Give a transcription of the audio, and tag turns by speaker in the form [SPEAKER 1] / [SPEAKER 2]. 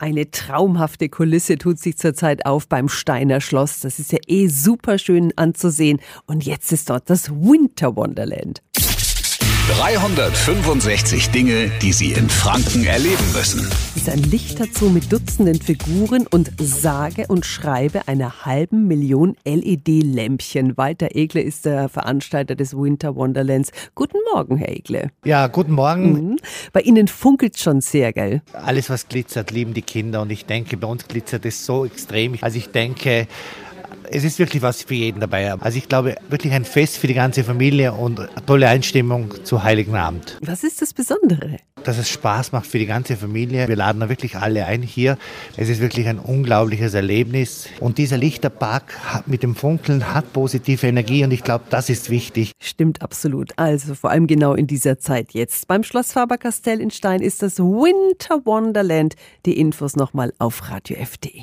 [SPEAKER 1] Eine traumhafte Kulisse tut sich zurzeit auf beim Steiner Schloss. Das ist ja eh super schön anzusehen. Und jetzt ist dort das Winter Wonderland.
[SPEAKER 2] 365 Dinge, die Sie in Franken erleben müssen.
[SPEAKER 1] Ist ein Lichterzoo mit Dutzenden Figuren und sage und schreibe einer halben Million LED-Lämpchen. Walter Egle ist der Veranstalter des Winter Wonderlands. Guten Morgen, Herr Egle.
[SPEAKER 3] Ja, guten Morgen.
[SPEAKER 1] Mhm. Bei Ihnen funkelt schon sehr, gell?
[SPEAKER 3] Alles, was glitzert, lieben die Kinder. Und ich denke, bei uns glitzert es so extrem. Also ich denke, es ist wirklich was für jeden dabei. Also ich glaube, wirklich ein Fest für die ganze Familie und eine tolle Einstimmung zu Heiligen Abend.
[SPEAKER 1] Was ist das Besondere?
[SPEAKER 3] Dass es Spaß macht für die ganze Familie. Wir laden da wirklich alle ein hier. Es ist wirklich ein unglaubliches Erlebnis. Und dieser Lichterpark mit dem Funkeln hat positive Energie und ich glaube, das ist wichtig.
[SPEAKER 1] Stimmt absolut. Also vor allem genau in dieser Zeit jetzt. Beim Schloss Faber-Castell in Stein ist das Winter Wonderland. Die Infos nochmal auf radiof.de.